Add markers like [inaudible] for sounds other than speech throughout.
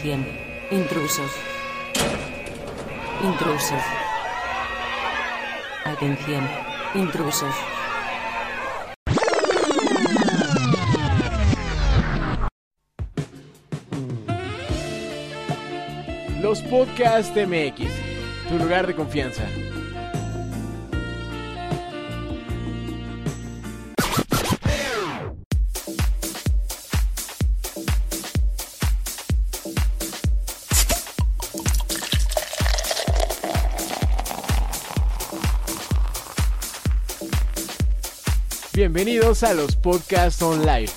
Atención. Intrusos. Intrusos. Atención. Intrusos. Los Podcast MX, tu lugar de confianza. Bienvenidos a los Podcast Online.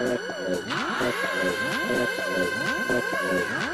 Oh,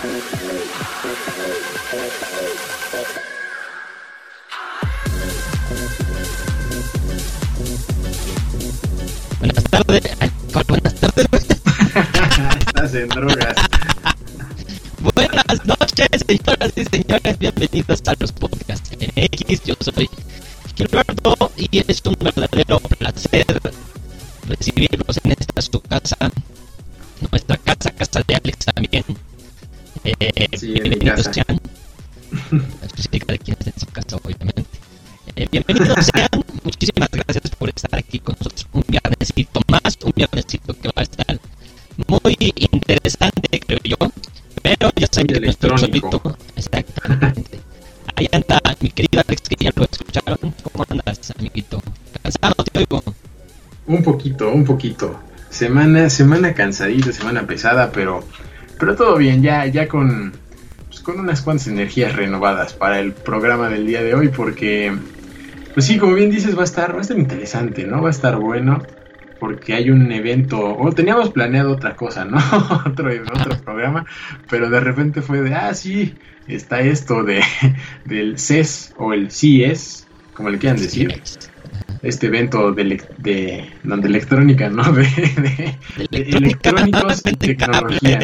Buenas tardes. Ay, ¿cuál buenas tardes. Estás en drogas. Buenas noches, señoras y señores. Bienvenidos a los podcasts MX. Yo soy Gilberto y es un bienvenidos sean, muchísimas gracias por estar aquí con nosotros un viernesito más, un viernesito que va a estar muy interesante, creo yo. Pero ya saben que electrónico. solito. Exactamente. Ahí anda mi querido Alex, que ya lo escucharon. ¿Cómo andas, amiguito? ¿Cansado? Te oigo. Un poquito, un poquito. Semana, semana cansadita, semana pesada, pero, pero todo bien, ya, ya con, pues, con unas cuantas energías renovadas para el programa del día de hoy, porque, pues sí, como bien dices, va a estar, va a estar interesante, ¿no? Va a estar bueno, porque hay un evento, o teníamos planeado otra cosa, ¿no? [laughs] otro, otro programa, pero de repente fue de, ah, sí, está esto de, del CES o el CES, como le quieran decir este evento de, de, no, [laughs] de electrónica, ¿no? De, de- electrónicos y [laughs] tecnología.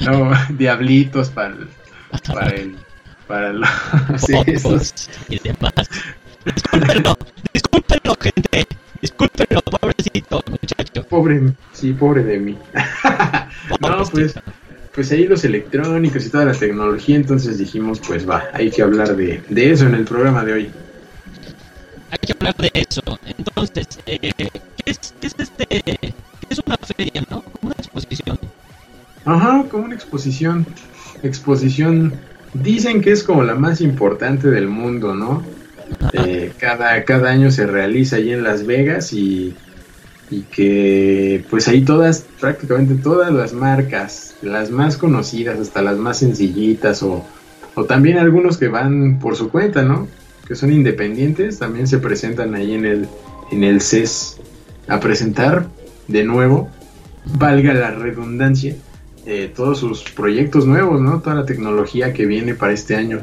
No, diablitos para el, para el, para los [laughs] sí, esos- y demás. Discúlpenlo, discúlpenlo, gente. Discúlpenlo, pobrecito muchacho. pobre, sí, pobre de mí. [laughs] No, pues, pues ahí los electrónicos y toda la tecnología, entonces dijimos, pues va, hay que hablar de, de eso en el programa de hoy. Hay que hablar de eso. Entonces, eh, ¿qué, es, ¿qué es este? ¿Qué es una feria, no? Como una exposición. Ajá, como una exposición. Exposición. Dicen que es como la más importante del mundo, ¿no? Eh, cada, cada año se realiza ahí en Las Vegas y, y que pues ahí todas, prácticamente todas las marcas, las más conocidas, hasta las más sencillitas o, o también algunos que van por su cuenta, ¿no? Que son independientes, también se presentan ahí en el, en el CES a presentar de nuevo, valga la redundancia, eh, todos sus proyectos nuevos, ¿no? Toda la tecnología que viene para este año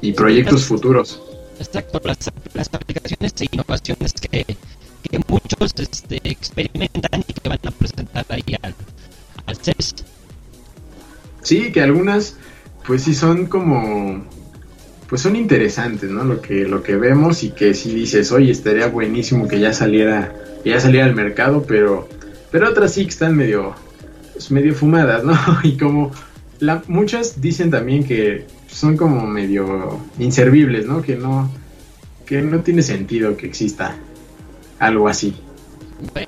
y proyectos futuros. Exacto, las, las aplicaciones e innovaciones que, que muchos este, experimentan y que van a presentar ahí al, al CES. Sí, que algunas, pues sí son como, pues son interesantes, ¿no? Lo que, lo que vemos y que sí dices, oye, estaría buenísimo que ya saliera, que ya saliera al mercado, pero, pero otras sí que están medio, pues medio fumadas, ¿no? [laughs] Y como la, muchas dicen también que son como medio inservibles, ¿no? Que no, que no tiene sentido que exista algo así.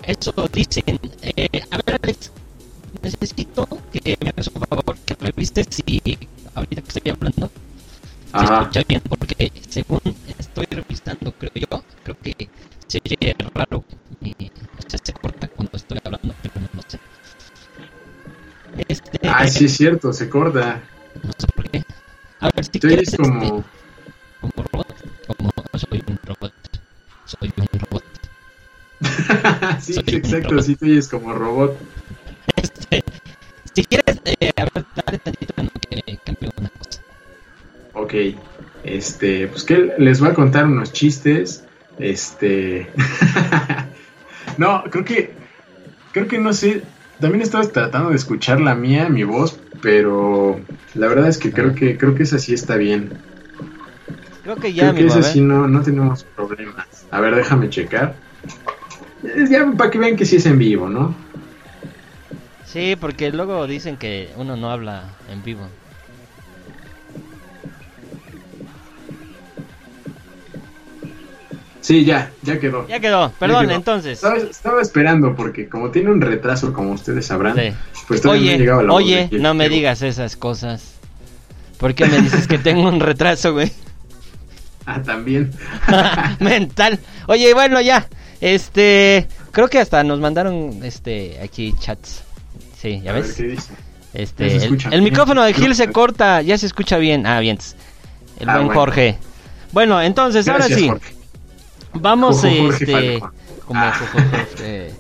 Eso dicen. Eh, a ver, Alex, necesito que me hagas un favor, que revises si ahorita que estoy hablando se escucha bien, porque según estoy revisando, creo yo, creo que se oye raro y o sea, se corta sí es cierto, se corta. no sé por qué. A ver, si quieres, eres como... este, como robot, como soy un robot, soy un robot. [laughs] sí, Soy exacto, sí, tú eres como robot. Este, si quieres, eh, a ver, dale tantito en lo que cambie una cosa. Ok, este, pues que les voy a contar unos chistes. Este, [laughs] no, creo que, creo que no sé. También estabas tratando de escuchar la mía, mi voz, pero la verdad es que creo que, creo que esa sí está bien. Creo que ya, creo que amigo, esa sí no, no tenemos problemas. A ver, déjame checar. Ya para que vean que sí es en vivo, ¿no? Sí, porque luego dicen que uno no habla en vivo. Sí, ya, ya quedó. Ya quedó, perdón, quedó. entonces. Estaba, estaba esperando porque como tiene un retraso, como ustedes sabrán, Sí. pues todavía no Oye, llegaba la oye, no me digas esas cosas. ¿Por qué me dices que tengo un retraso, güey? Ah, también. [laughs] Mental. Oye, bueno, ya. Este, creo que hasta nos mandaron este aquí chats. Sí, ya A ver ves. qué dice. Este, el, el micrófono de Gil No, se no. [laughs] corta, ya se escucha bien. Ah, bien. El Ah, buen bueno. Jorge. Bueno, entonces ahora sí. Jorge. Vamos este como Jorge.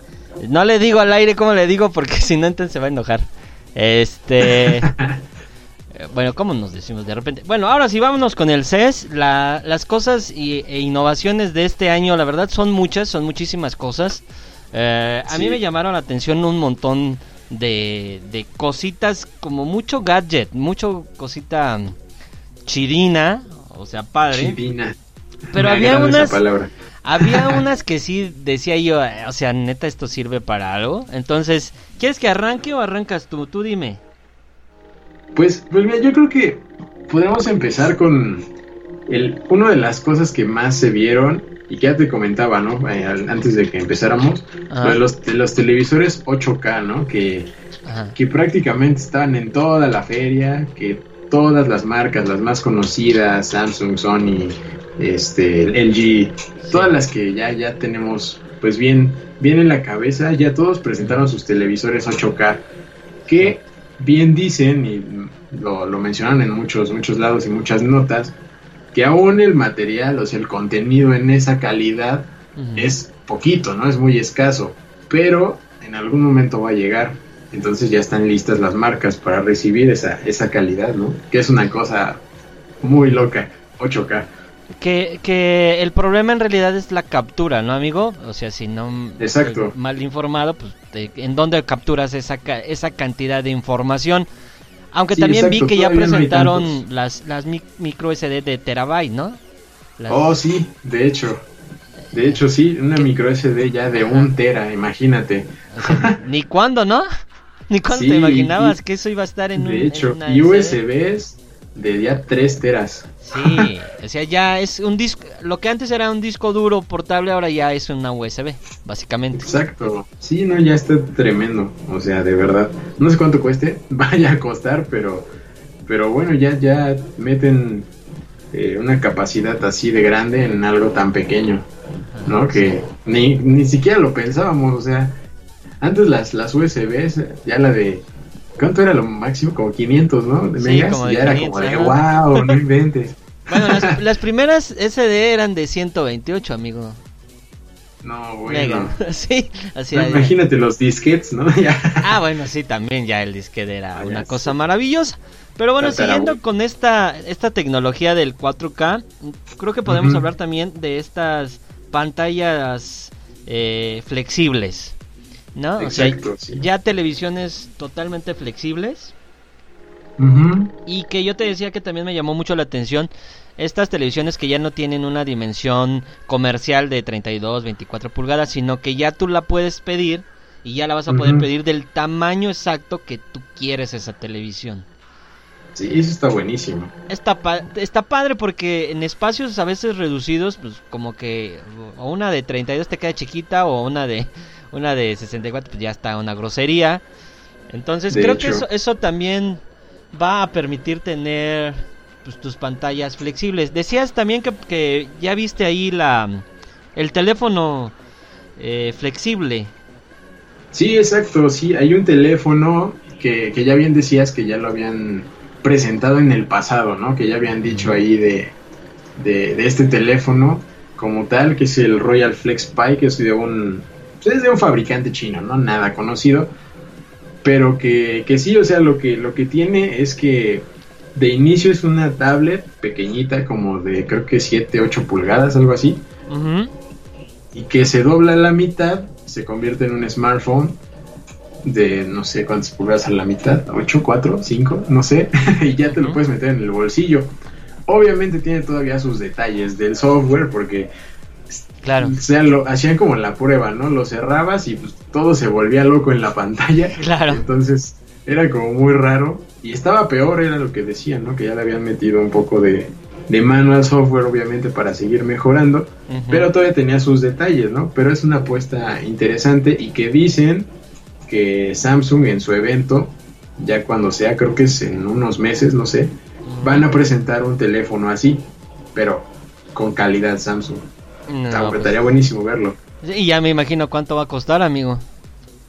No le digo al aire cómo le digo porque [laughs] si no entonces se va a enojar. Este [laughs] bueno, ¿cómo nos decimos de repente? Bueno, ahora sí, vámonos con el CES. La- las cosas y, e innovaciones de este año, la verdad, son muchas, son muchísimas cosas. Eh, a mí me llamaron la atención un montón de, de cositas, como mucho gadget, mucho cosita mm, chirina, o sea, padre. Chirina. Pero Me había unas, había [laughs] unas que sí decía yo, eh, o sea, neta, esto sirve para algo. Entonces, ¿quieres que arranque o arrancas tú? Tú dime. Pues, pues mira, yo creo que podemos empezar con el, una de las cosas que más se vieron y que ya te comentaba, ¿no? Eh, antes de que empezáramos, de los, de los televisores 8K, ¿no? Que, Ajá. que prácticamente estaban en toda la feria, que todas las marcas, las más conocidas, Samsung, Sony, este, LG, todas las que ya, ya tenemos pues bien, bien en la cabeza, ya todos presentaron sus televisores 8K, que bien dicen, y lo, lo mencionan en muchos, muchos lados y muchas notas, que aún el material, o sea, el contenido en esa calidad es poquito, ¿no? Es muy escaso, pero en algún momento va a llegar. Entonces ya están listas las marcas para recibir esa, esa calidad, ¿no? Que es una cosa muy loca, 8K. Que, que el problema en realidad es la captura, ¿no, amigo? O sea, si no Exacto. estoy mal informado, pues ¿en dónde capturas esa, esa cantidad de información? Aunque Sí, también vi que ya no presentaron tantos. las, las mic- micro SD de terabyte, ¿no? Las- Oh, sí, de hecho. De hecho, sí, una micro SD ya de un tera, imagínate. o sea, ni cuándo, ¿no? [laughs] Ni cuándo Sí, te imaginabas y- que eso iba a estar en un De hecho, en una y SD? USBs de ya 3 teras. Sí, o sea, ya es un disco, lo que antes era un disco duro portable ahora ya es una USB, básicamente. Exacto. Sí, no, ya está tremendo. O sea, de verdad. No sé cuánto cueste, [laughs] vaya a costar, pero, pero bueno, ya, ya meten eh, una capacidad así de grande en algo tan pequeño, ¿no? Que ni, ni siquiera lo pensábamos, o sea, antes las, las USBs, ya la de, ¿cuánto era lo máximo? Como 500, ¿no? De Sí, megas, como de ya era 500, como de, wow, no [laughs] inventes. Bueno, las, las primeras SD eran de 128, amigo. No, Mega. bueno. [laughs] sí, así No, imagínate los disquets, ¿no? [laughs] Ah, bueno, sí, también ya el disquete era Ah, una cosa maravillosa. Pero bueno, siguiendo con esta, esta tecnología del 4K, creo que podemos Ujú. hablar también de estas pantallas eh, flexibles. ¿No? o sea, Exacto, sí. ya televisiones totalmente flexibles. Ujú. Y que yo te decía que también me llamó mucho la atención estas televisiones que ya no tienen una dimensión comercial de 32, 24 pulgadas, sino que ya tú la puedes pedir y ya la vas a poder pedir del tamaño exacto que tú quieres esa televisión. Sí, eso está buenísimo. Está, pa- está padre porque en espacios a veces reducidos, pues como que o una de 32 te queda chiquita o una de [laughs] una de 64 pues ya está una grosería. Entonces De creo que eso, eso también va a permitir tener pues, tus pantallas flexibles. Decías también que, que ya viste ahí la el teléfono eh, flexible. Sí, exacto, sí, hay un teléfono que, que ya bien decías que ya lo habían presentado en el pasado, ¿no? Que ya habían dicho ahí de, de, de este teléfono como tal, que es el Royal Flex Pi, que es de un, pues, es de un fabricante chino, ¿no? Nada conocido, pero que, que sí, o sea, lo que, lo que tiene es que de inicio es una tablet pequeñita, como de creo que 7, 8 pulgadas, algo así. Y que se dobla a la mitad, se convierte en un smartphone de no sé cuántas pulgadas a la mitad, 8, 4, 5, no sé, [laughs] y ya te lo puedes meter en el bolsillo. Obviamente tiene todavía sus detalles del software porque Claro. o sea, lo hacían como la prueba, ¿no? Lo cerrabas y pues todo se volvía loco en la pantalla. Claro. Entonces era como muy raro y estaba peor, era lo que decían, ¿no? Que ya le habían metido un poco de, de mano al software, obviamente, para seguir mejorando. Pero todavía tenía sus detalles, ¿no? Pero es una apuesta interesante y que dicen que Samsung en su evento, ya cuando sea, creo que es en unos meses, no sé, van a presentar un teléfono así, pero con calidad Samsung. No, Está- pues, Estaría buenísimo verlo. y ya me imagino cuánto va a costar, amigo.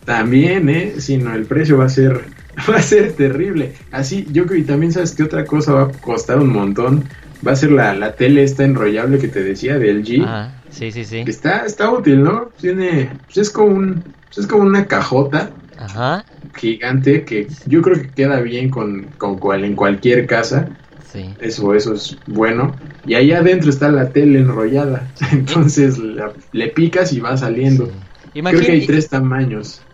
También, ¿eh? Si no, el precio va a ser [laughs] va a ser terrible. Así, yo creo que también sabes que otra cosa va a costar un montón. Va a ser la, la tele esta enrollable que te decía del G. Ajá, sí, sí, sí. Que está, está útil, ¿no? Tiene, pues es como un, pues es como una cajota Ajá, gigante que yo creo que queda bien con, con cual, en cualquier casa. sí. Eso, eso es bueno. Y ahí adentro está la tele enrollada. [laughs] Entonces la- le picas y va saliendo. sí. Creo que hay tres tamaños.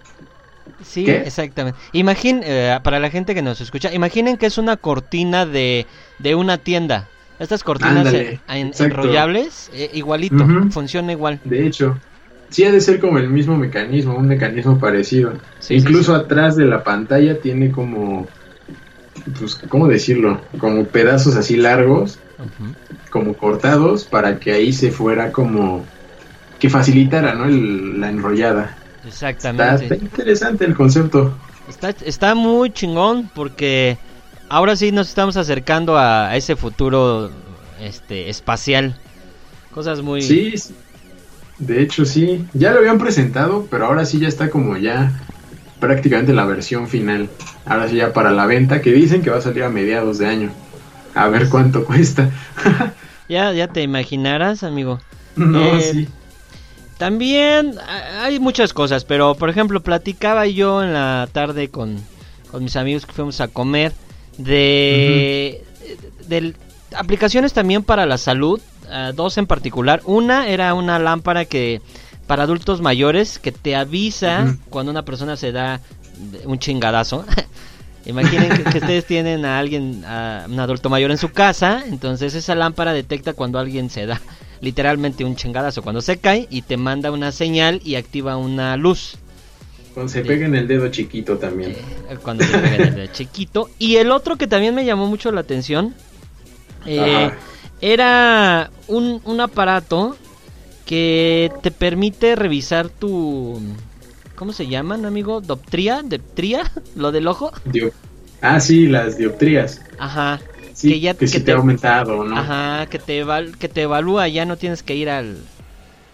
Sí, ¿Qué? exactamente. Imaginen, eh, para la gente que nos escucha, imaginen que es una cortina de, de una tienda. Estas cortinas Ándale, en- enrollables, eh, igualito, funciona igual. De hecho, sí ha de ser como el mismo mecanismo, un mecanismo parecido. Sí, Incluso sí, atrás de la pantalla tiene como pues, ¿cómo decirlo? Como pedazos así largos, como cortados, para que ahí se fuera como que facilitara, ¿no? El- la enrollada. Está, está Exactamente. interesante el concepto. Está, está muy chingón porque ahora sí nos estamos acercando a, ese futuro este espacial. Cosas muy... Sí, sí. de hecho sí. Ya lo habían presentado, pero ahora sí ya está como ya prácticamente la versión final. Ahora sí ya para la venta, que dicen que va a salir a mediados de año. A ver cuánto cuesta. [laughs] Ya, ya te imaginarás, amigo. no, Eh, sí. También hay muchas cosas, pero por ejemplo, platicaba yo en la tarde con, con mis amigos que fuimos a comer de, de aplicaciones también para la salud, dos en particular. Una era una lámpara que para adultos mayores que te avisa cuando una persona se da un chingadazo. [laughs] Imaginen que, que ustedes tienen a alguien, a un adulto mayor en su casa, entonces esa lámpara detecta cuando alguien se da literalmente un chingadazo, cuando se cae y te manda una señal y activa una luz. Cuando se pega en el dedo chiquito también. eh, Cuando se pega en el dedo chiquito. Y el otro que también me llamó mucho la atención eh, era un, un aparato que te permite revisar tu... ¿Cómo se llaman, amigo? ¿Doptría? ¿Deptría? [laughs] ¿Lo del ojo? Diop- Ah, sí, las dioptrías. Ajá. Sí, Que que, ya- que sí te- te ha aumentado, ¿no? Ajá, que te, eval- que te evalúa, ya no tienes que ir al,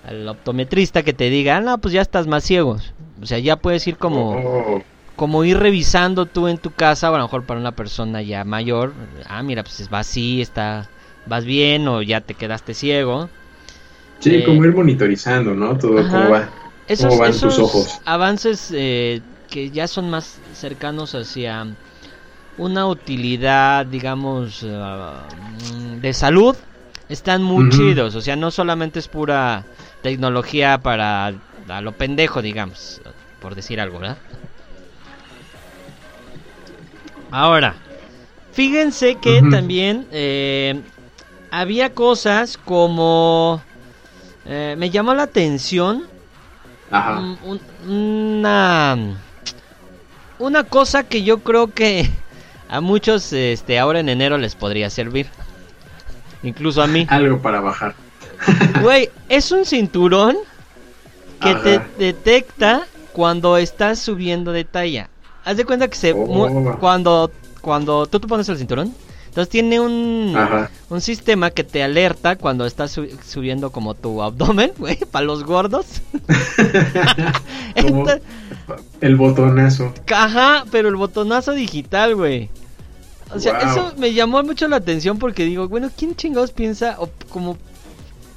al optometrista que te diga, ah, no, pues ya estás más ciego. O sea, ya puedes ir como, Oh, como ir revisando tú en tu casa, o a lo mejor para una persona ya mayor, ah, mira, pues va así, está, vas bien, o ya te quedaste ciego. sí, eh, como ir monitorizando, ¿no? Todo Ajá. cómo va. Esos, ¿Cómo van esos tus ojos? avances eh, que ya son más cercanos hacia una utilidad, digamos, ah, mm, de salud, están muy chidos. O sea, no solamente es pura tecnología para a lo pendejo, digamos, por decir algo, ¿verdad? Ahora, fíjense que también eh, había cosas como... eh, me llamó la atención Ajá. un- un- una una cosa que yo creo que a muchos este ahora en enero les podría servir incluso a mí [laughs] Algo para bajar. güey es un cinturón que te detecta cuando estás subiendo de talla haz de cuenta que se Oh. cuando cuando tú te pones el cinturón entonces tiene un Ajá. un sistema que te alerta cuando estás su- subiendo como tu abdomen, [laughs] güey, para los gordos. [laughs] Esta- el botonazo. Ajá, pero el botonazo digital, güey. O sea, Wow. eso me llamó mucho la atención porque digo, bueno, ¿quién chingados piensa? O como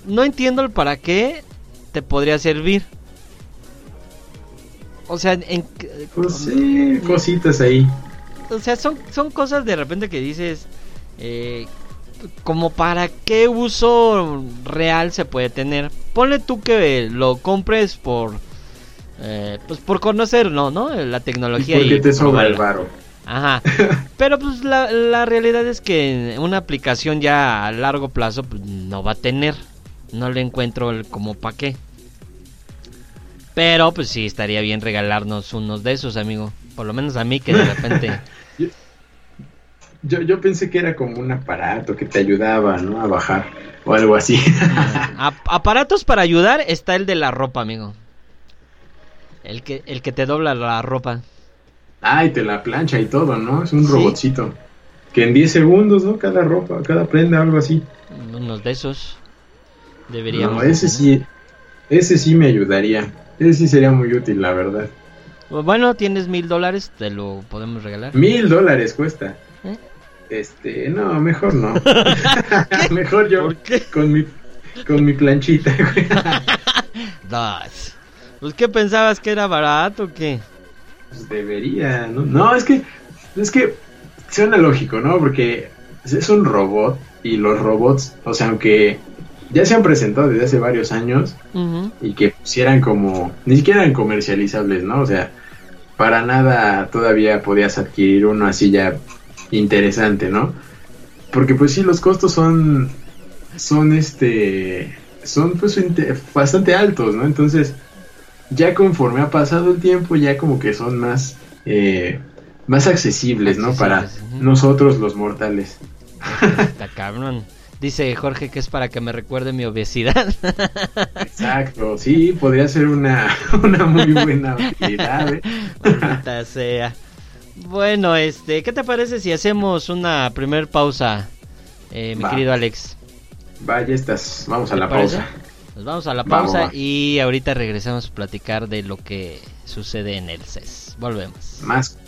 no entiendo el para qué te podría servir. O sea, en, Pues sí, cositas ahí. o sea, son, son cosas de repente que dices, eh, como para qué uso real se puede tener. Ponle tú que lo compres por, eh, pues por conocer, ¿no? ¿no? La ¿Y tecnología. y te sobra el varo? Ajá. [laughs] Pero pues la, la realidad es que una aplicación ya a largo plazo pues, no va a tener. No le encuentro el como pa' qué. Pero pues sí, estaría bien regalarnos unos de esos, amigo. Por lo menos a mí que de repente... [laughs] Yo, yo pensé que era como un aparato que te ayudaba, ¿no? A bajar o algo así. [laughs] A- aparatos para ayudar está el de la ropa, amigo. El que, el que te dobla la ropa. Ay, te la plancha y todo, ¿no? Es un Sí. robotcito. Que en 10 segundos, ¿no? Cada ropa, cada prenda, algo así. Unos de esos. Deberíamos. No, ese tener. sí, ese sí me ayudaría. Ese sí sería muy útil, la verdad. Bueno, tienes mil dólares, te lo podemos regalar. Mil dólares cuesta. ¿Eh? Este, no, mejor no. [laughs] [laughs] mejor yo ¿Por qué? con mi con mi planchita. [laughs] Dos. Pues qué pensabas que era barato o qué? Pues debería, ¿no? No, es que es que suena lógico, ¿no? Porque es un robot y los robots, o sea, aunque ya se han presentado desde hace varios años y que pusieran como ni siquiera eran comercializables, ¿no? O sea, para nada todavía podías adquirir uno así ya interesante, ¿no? Porque pues sí, los costos son, son este, son pues bastante altos, ¿no? Entonces, ya conforme ha pasado el tiempo, ya como que son más, eh, más accesibles, ¿no? Para nosotros los mortales. Está cabrón. Dice Jorge que es para que me recuerde mi obesidad. Exacto, sí, podría ser una, [laughs] una muy buena utilidad. ¿eh? Sea. Bueno, este, ¿qué te parece si hacemos una primer pausa, eh, mi Va. querido Alex? Vaya estas, vamos a ¿Te la parece? pausa. Nos vamos a la pausa y ahorita regresamos a platicar de lo que sucede en el CES. Volvemos. Más.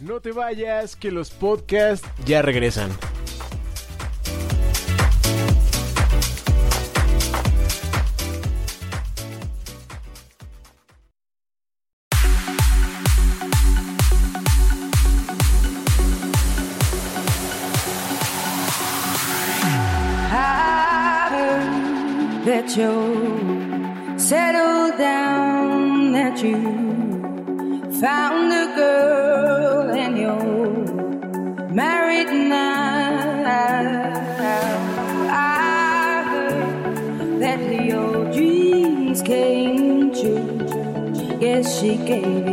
No te vayas, que los podcasts ya regresan. Gave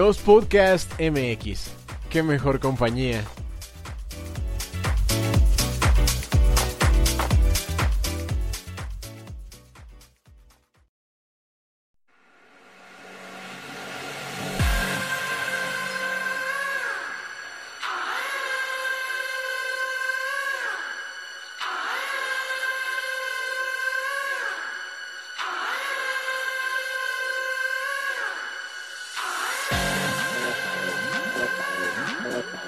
Los Podcast MX. Qué mejor compañía.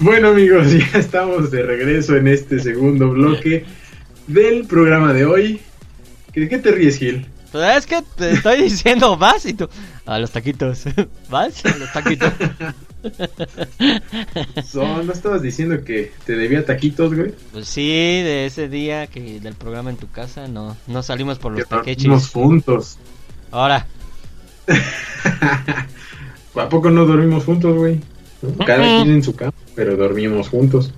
Bueno amigos, [laughs] ya estamos de regreso en este segundo bloque del programa de hoy. ¿De qué te ríes, Gil? Pues es que te estoy [laughs] diciendo, vas y tú. A los taquitos. [laughs] ¿Vas? A los taquitos. [laughs] So, ¿No estabas diciendo que te debía taquitos, güey? Pues sí, de ese día que del programa en tu casa no, no salimos por los dormimos taquechis. juntos. Ahora, ¿A poco no dormimos juntos, güey? Cada quien en su cama, pero dormimos juntos.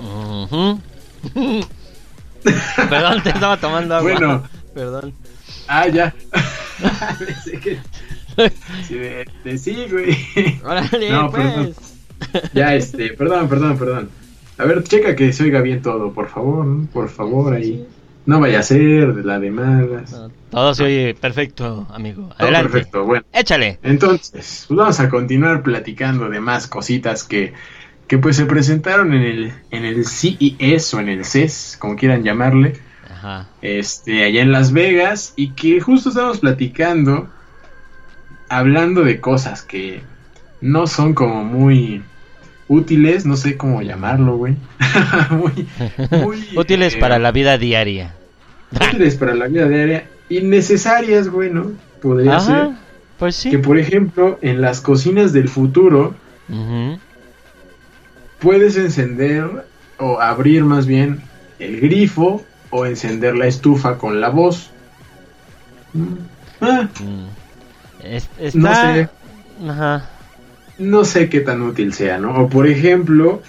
ujú. [laughs] Perdón, te estaba tomando agua. Bueno. Perdón. Ah, ya. [laughs] Sí, de, de sí, güey. Órale, No, pues. perdón. Ya, este, perdón, perdón, perdón. A ver, checa que se oiga bien todo, por favor, ¿no? por favor, ahí. No vaya a ser de la de malas. No, todo se oye perfecto, amigo. Todo Adelante. perfecto, bueno. Échale. Entonces, pues vamos a continuar platicando de más cositas que, que pues se presentaron en el, en el CES o en el CES, como quieran llamarle, Ajá. este, allá en Las Vegas, y que justo estamos platicando, hablando de cosas que no son como muy útiles, no sé cómo llamarlo, güey. [laughs] muy, muy, [laughs] Útiles eh, para la vida diaria. útiles para la vida diaria, innecesarias, güey, ¿no? Podría ser. Pues sí. Que por ejemplo, en las cocinas del futuro, Ujú. Puedes encender o abrir más bien el grifo o encender la estufa con la voz. Mm. Ah, Mm. No sé, Ajá. no sé qué tan útil sea, ¿no? O por ejemplo,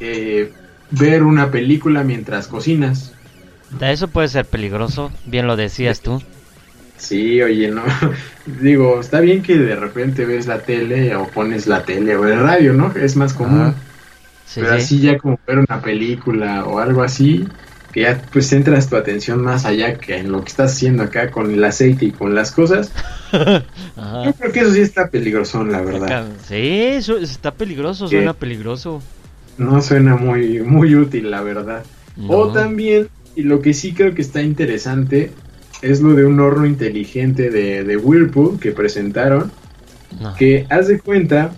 eh, ver una película mientras cocinas. Eso puede ser peligroso, bien lo decías tú. Sí, oye, no. [laughs] Digo, está bien que de repente ves la tele o pones la tele o el radio, ¿no? Es más común. Ajá. Sí, pero sí. así ya como ver una película o algo así, que ya pues centras tu atención más allá que en lo que estás haciendo acá con el aceite y con las cosas. [laughs] Ajá. Yo creo que eso sí está peligroso, la verdad. Sí, eso está peligroso, ¿Qué? suena peligroso. No suena muy, muy útil, la verdad. O No. también, y lo que sí creo que está interesante, es lo de un horno inteligente de, de Whirlpool que presentaron, No. que haz de cuenta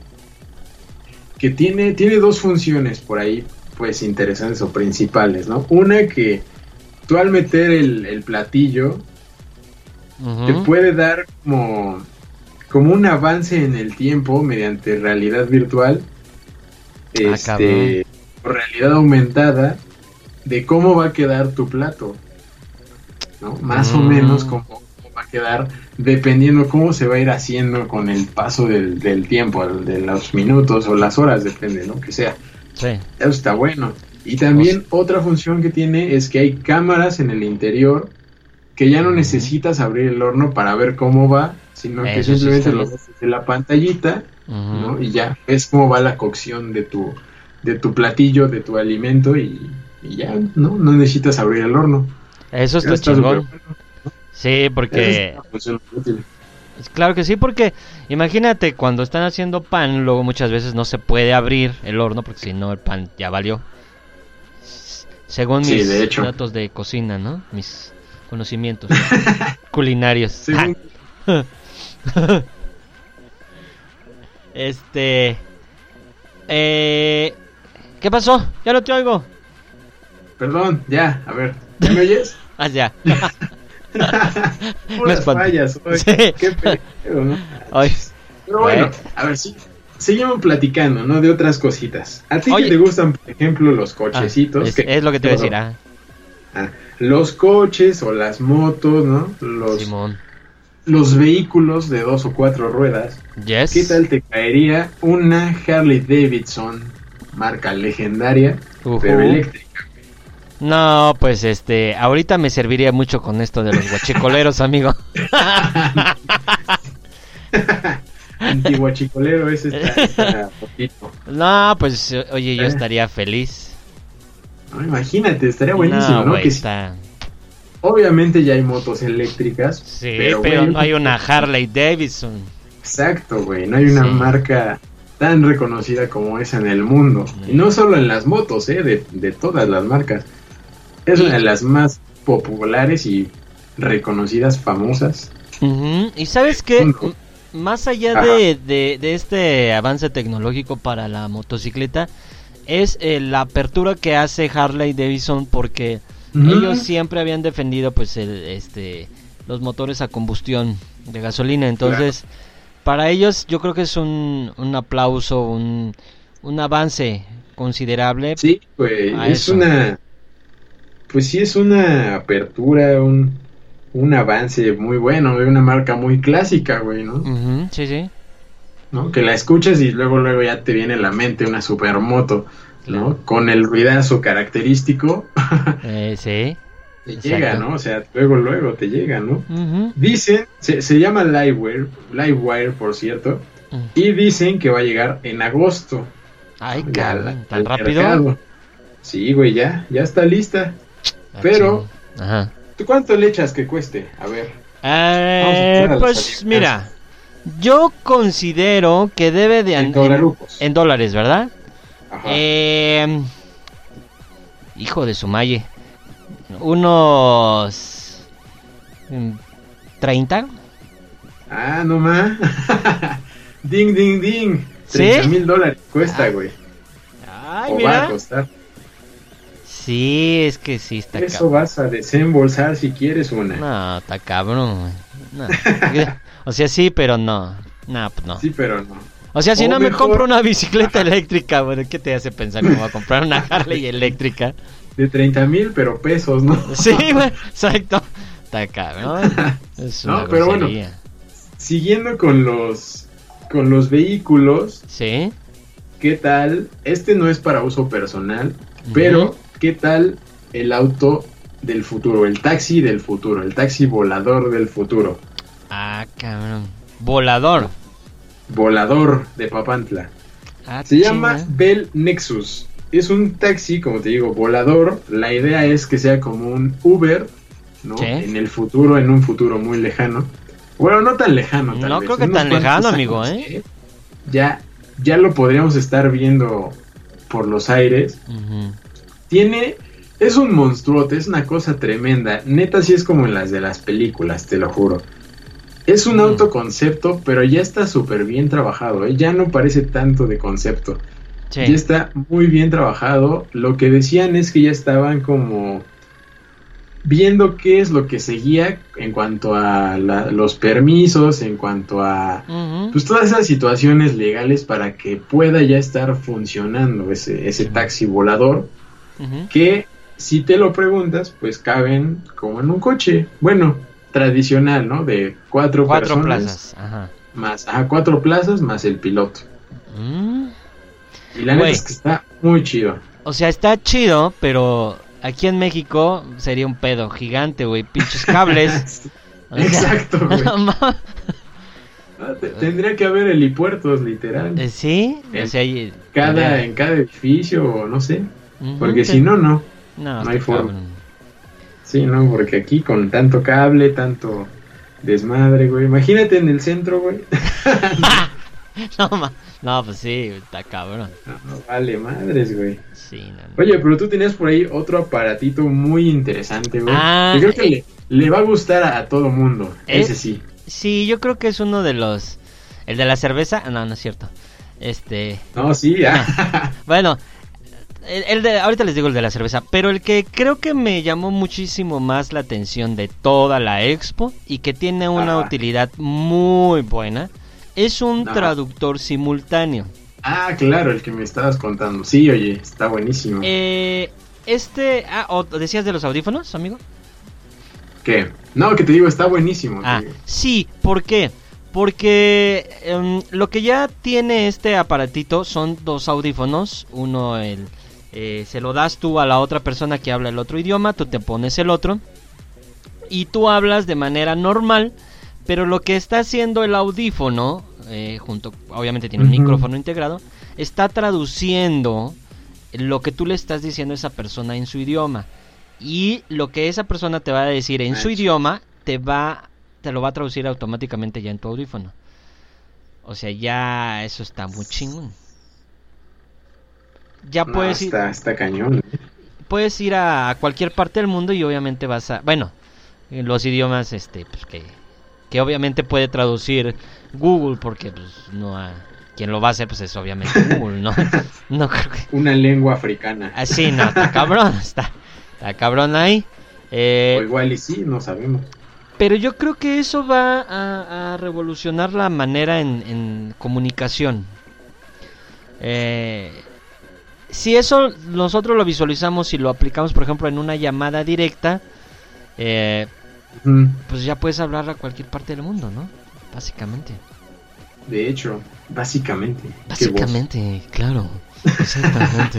que tiene, tiene dos funciones por ahí, pues interesantes o principales, ¿no? Una que tú al meter el, el platillo te puede dar como, como un avance en el tiempo mediante realidad virtual, Ah, este, o realidad aumentada, de cómo va a quedar tu plato, ¿no? Más o Mm. menos a quedar, dependiendo cómo se va a ir haciendo con el paso del, del tiempo, de los minutos o las horas, depende, ¿no? Que sea. Sí. Eso está bueno. Y también otra función que tiene es que hay cámaras en el interior que ya no necesitas abrir el horno para ver cómo va, sino que Eso simplemente lo ves desde la pantallita. ¿no? Y ya ves cómo va la cocción de tu, de tu platillo, de tu alimento y, y ya, ¿no? No necesitas abrir el horno. Eso está está chingón. Sí, porque. Claro que sí, porque imagínate cuando están haciendo pan, luego muchas veces no se puede abrir el horno porque si no el pan ya valió. Según Sí, mis de hecho. datos de cocina, ¿no? Mis conocimientos [laughs] culinarios. Según- [laughs] Este. Eh, ¿Qué pasó? Ya no te oigo. Perdón, ya, a ver. ¿ya ¿Me oyes? [laughs] Ah, ya. Puras fallas. Sí. Qué pedo, ¿no? Ay, Pero bueno, a ver, sí. Seguimos platicando, ¿no? De otras cositas. ¿A ti Oye. que te gustan, por ejemplo, los ah, cochecitos? es, que- es lo que te iba a decir. Ah, Ah, los coches o las motos, ¿no? Los, Simón. los vehículos de dos o cuatro ruedas. Yes. ¿Qué tal te caería una Harley Davidson, marca legendaria, pero eléctrica? No, pues este, ahorita me serviría mucho con esto de los guachicoleros, amigo. Antiguachicolero, ese está, está poquito. No, pues oye, yo Eh. estaría feliz. No, imagínate, estaría buenísimo, no, Que está... obviamente ya hay motos eléctricas. Sí, pero, no hay una Harley Davidson. Exacto, güey. No hay una Sí. marca tan reconocida como esa en el mundo. Y no solo en las motos, ¿eh? De, de todas las marcas. Es una de las más populares y reconocidas, famosas. Y sabes. M- más allá de, de- de este avance tecnológico para la motocicleta, es eh, la apertura que hace Harley Davidson porque ellos siempre habían defendido pues el, este los motores a combustión de gasolina entonces para ellos yo creo que es un, un aplauso un, un avance considerable Sí. A Es eso. una. Pues sí, es una apertura, un, un avance muy bueno, una marca muy clásica, güey, ¿no? Sí sí ¿no? Que la escuchas y luego luego ya te viene a la mente una supermoto, ¿no? Con el ruidazo característico, [laughs] Eh, sí te Exacto. llega, ¿no? O sea, luego luego te llega, ¿no? Dicen, se, se llama Livewire, Livewire, por cierto, ujú. y dicen que va a llegar en agosto. ay cabrón, tan al rápido mercado. Sí, güey, ya, ya está lista. Ah, pero-. Ajá. ¿Tú cuánto le echas que cueste? A ver. Eh, a pues mira, yo considero que debe de En en dólares, ¿verdad? Ajá. Eh, hijo de su malle, unos mm, 30. Ah, no más. [laughs] ding, ding, ding. ¿Sí? 30 mil dólares cuesta, Ah, güey. Ay, o va a costar. Sí, es que sí está Eso cabrón. vas a desembolsar si quieres una. No, está cabrón. No. o sea, sí, pero no. No, pues no. Sí, pero no. O sea, si O no me compro una [laughs] bicicleta eléctrica, bueno, ¿qué te hace pensar que me voy a comprar una Harley eléctrica? De 30 mil, pero pesos, ¿no? [laughs] Sí, exacto. Está cabrón. [laughs] Es No, una pero bueno. Siguiendo con los con los vehículos, Sí. ¿qué tal? Este no es para uso personal, pero ¿qué tal el auto del futuro, el taxi del futuro, el taxi volador del futuro? Ah, cabrón. Volador. Volador de Papantla. Ah, Se llama. Bell Nexus. Es un taxi, como te digo, volador. La idea es que sea como un Uber, ¿no? En el futuro, en un futuro muy lejano. Bueno, no tan lejano, tal No vez, creo que unos tan lejano, años, amigo, ¿eh? Ya, ya lo podríamos estar viendo por los aires. Ujú. Tiene, es un monstruote, es una cosa tremenda. Neta, sí es como en las de las películas, te lo juro. Es un Mm. autoconcepto, pero ya está súper bien trabajado, ¿eh? Ya no parece tanto de concepto. Sí. Ya está muy bien trabajado. Lo que decían es que ya estaban como viendo qué es lo que seguía en cuanto a la- los permisos, en cuanto a pues todas esas situaciones legales para que pueda ya estar funcionando ese, ese taxi volador Que si te lo preguntas pues caben como en un coche bueno tradicional no de cuatro, Cuatro personas plazas. Ajá. más ajá, cuatro plazas más el piloto Mm. y la neta es que está muy chido O sea, está chido, pero aquí en México sería un pedo gigante, güey. Pinches cables. [laughs] O Exacto, [laughs] güey. Ah, te- Tendría que haber helipuertos, literal. Eh, Sí, o En sea, y- Cada, en cada edificio, o no sé. Porque sí. si no, no. no, no hay forma. cabrón. Sí, no, porque aquí con tanto cable, tanto desmadre, güey. Imagínate en el centro, güey. [laughs] no, ma- no, pues sí, está cabrón. No, no vale madres, güey. Sí, no, no. Oye, pero tú tenías por ahí otro aparatito muy interesante, güey. Ah, Yo creo que eh. le, le va a gustar a, a todo mundo. Eh. Ese sí. Sí, yo creo que es uno de los... El de la cerveza, no, no es cierto. Este... No, sí, ah. [laughs] Bueno, el, el de, ahorita les digo el de la cerveza, pero el que creo que me llamó muchísimo más la atención de toda la expo y que tiene una Ajá. utilidad muy buena es un Ajá. traductor simultáneo. Ah, claro, el que me estabas contando. Sí, oye, está buenísimo. Eh, este, ah, ¿o decías de los audífonos, amigo? ¿Qué? No, que te digo, está buenísimo. Ah, sí, ¿por qué? Porque em, lo que ya tiene este aparatito son dos audífonos. Uno el, eh, se lo das tú a la otra persona que habla el otro idioma, tú te pones el otro y tú hablas de manera normal. Pero lo que está haciendo el audífono, eh, junto, obviamente tiene un micrófono integrado, está traduciendo lo que tú le estás diciendo a esa persona en su idioma. Y lo que esa persona te va a decir en su idioma, te va te lo va a traducir automáticamente ya en tu audífono. O sea, ya eso está muy chingón. Ya No, puedes ir, está, cañón. ¿eh? puedes ir a, cualquier parte del mundo y obviamente vas a, bueno, en los idiomas este pues que que obviamente puede traducir Google porque pues no ha- quien lo va a hacer pues es obviamente [laughs] Google, ¿no? No creo que Una lengua africana. así no, está cabrón, está está cabrón ahí. Eh, O igual y sí, no sabemos. Pero yo creo que eso va a, a revolucionar la manera en, en comunicación. Eh, si eso nosotros lo visualizamos y lo aplicamos, por ejemplo, en una llamada directa, eh, Ujú. pues ya puedes hablar a cualquier parte del mundo, ¿no? Básicamente. De hecho, básicamente. Básicamente, claro. Exactamente.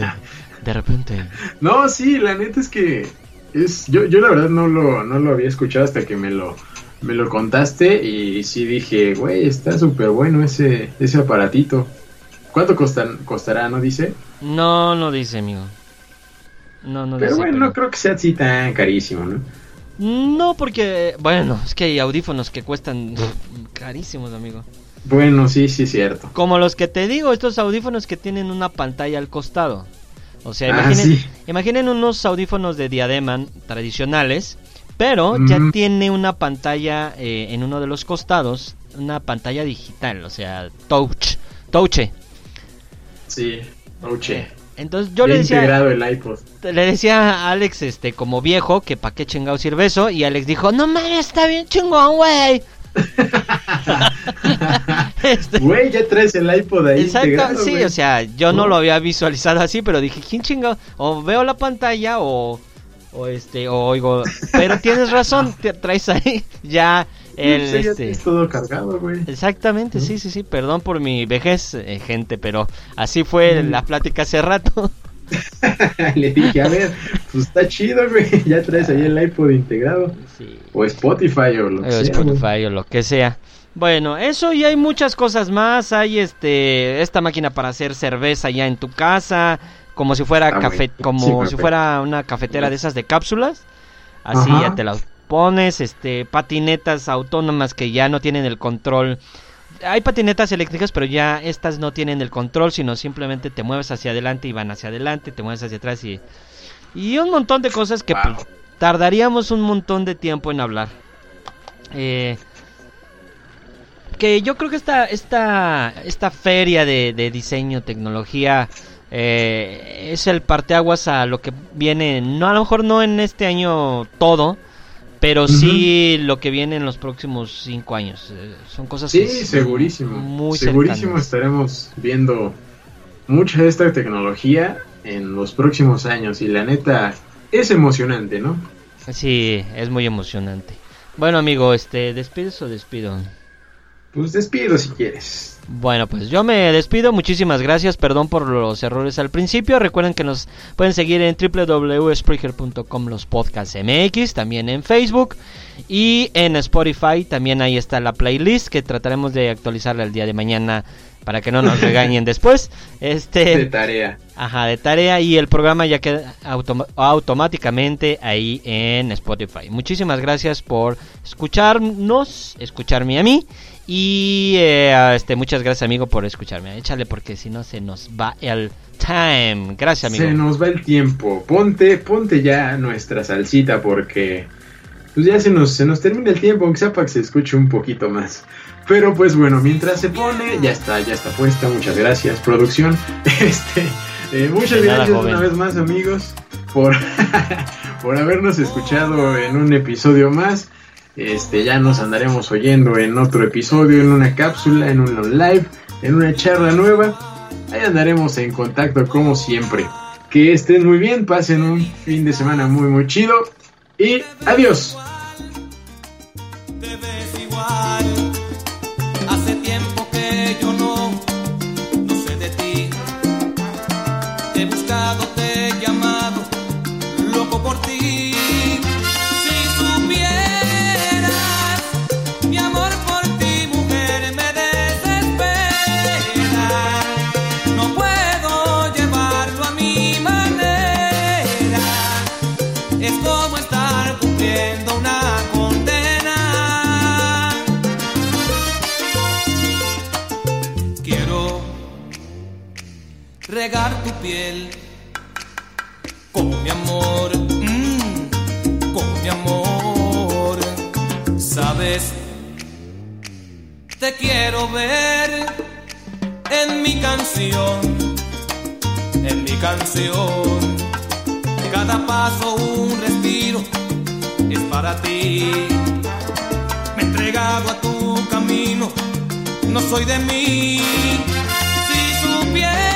De repente. [laughs] No, sí, la neta es que es yo, yo la verdad no lo, no lo había escuchado hasta que me lo, me lo contaste y sí dije, güey, está súper bueno ese, ese aparatito. ¿Cuánto costan, costará, no dice? No, no dice, amigo. No, no Pero dice. bueno, pero- no creo que sea así tan carísimo, ¿no? No, porque, bueno, es que hay audífonos que cuestan carísimos, amigo. Bueno, sí, sí, cierto. Como los que te digo, estos audífonos que tienen una pantalla al costado. O sea, Ah, imaginen, sí. imaginen unos audífonos de diadema tradicionales, pero ya Ujú. tiene una pantalla eh, en uno de los costados, una pantalla digital, o sea, touch, touche. Sí, oche. Entonces yo le decía, integrado el iPod. le decía a Alex, este, como viejo, que pa' qué chingado sirve eso, y Alex dijo, no mames, está bien chingón, güey. [laughs] Este, Güey, ya traes el iPod ahí Exacto, sí, o sea, yo no ¿No? lo había visualizado así, pero dije, ¿quién chingado? O veo la pantalla o, o este, o oigo, pero tienes razón, te traes ahí ya el, Sí, este, todo cargado, güey. exactamente, sí, sí, sí, perdón por mi vejez, eh, gente, pero así fue la plática hace rato. [laughs] Le dije, a ver, pues está chido, güey. Ya traes ahí el iPod integrado. Sí. O Spotify o lo que sea. Spotify o lo que sea. Bueno, eso y hay muchas cosas más. Hay este esta máquina para hacer cerveza ya en tu casa, como si fuera Ah, café, como Sí, si fuera una cafetera de esas de cápsulas. Así Ajá. ya te las pones, este patinetas autónomas que ya no tienen el control. Hay patinetas eléctricas, pero ya estas no tienen el control, sino simplemente te mueves hacia adelante y van hacia adelante, te mueves hacia atrás y y un montón de cosas que Wow. pues, tardaríamos un montón de tiempo en hablar. Eh, que yo creo que esta, esta, esta feria de, de diseño, tecnología, eh, es el parteaguas a lo que viene, no a lo mejor no en este año todo, pero sí lo que viene en los próximos cinco años. Eh, son cosas Sí, que segurísimo. muy segurísimo cercanas. estaremos viendo mucha de esta tecnología en los próximos años. Y la neta, es emocionante, ¿no? Sí, es muy emocionante. Bueno, amigo, este, ¿despides o despido? Pues despido si quieres. Bueno, pues yo me despido. Muchísimas gracias. Perdón por los errores al principio. Recuerden que nos pueden seguir en www.spreaker.com los podcasts MX, también en Facebook y en Spotify. También ahí está la playlist que trataremos de actualizarla el día de mañana para que no nos [laughs] regañen después. Este, De tarea. Ajá, de tarea y el programa ya queda automáticamente ahí en Spotify. Muchísimas gracias por escucharnos, escucharme a mí y eh, este muchas gracias amigo por escucharme. Échale porque si no se nos va el time. Gracias amigo. Se nos va el tiempo. Ponte, ponte ya nuestra salsita porque pues ya se nos, se nos termina el tiempo, aunque sea para que se escuche un poquito más. Pero pues bueno, mientras se pone, ya está, ya está puesta. Muchas gracias, producción. [laughs] Este, eh, muchas nada, gracias joven. una vez más, amigos, por, [laughs] por habernos escuchado en un episodio más. Este, ya nos andaremos oyendo en otro episodio, en una cápsula, en un live, en una charla nueva. Ahí andaremos en contacto como siempre. Que estén muy bien, pasen un fin de semana muy muy chido y adiós. Con mi amor, mm, con mi amor. Sabes, te quiero ver en mi canción, en mi canción. Cada paso un respiro es para ti. Me he entregado a tu camino, no soy de mí. Si supieras,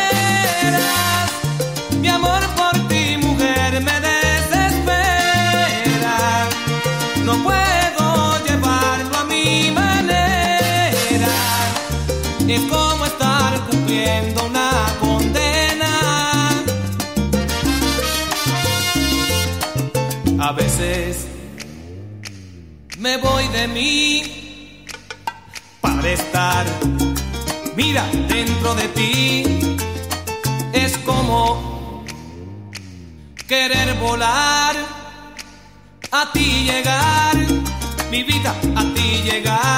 mí para estar, mira, dentro de ti. Es como querer volar, a ti llegar, mi vida, a ti llegar.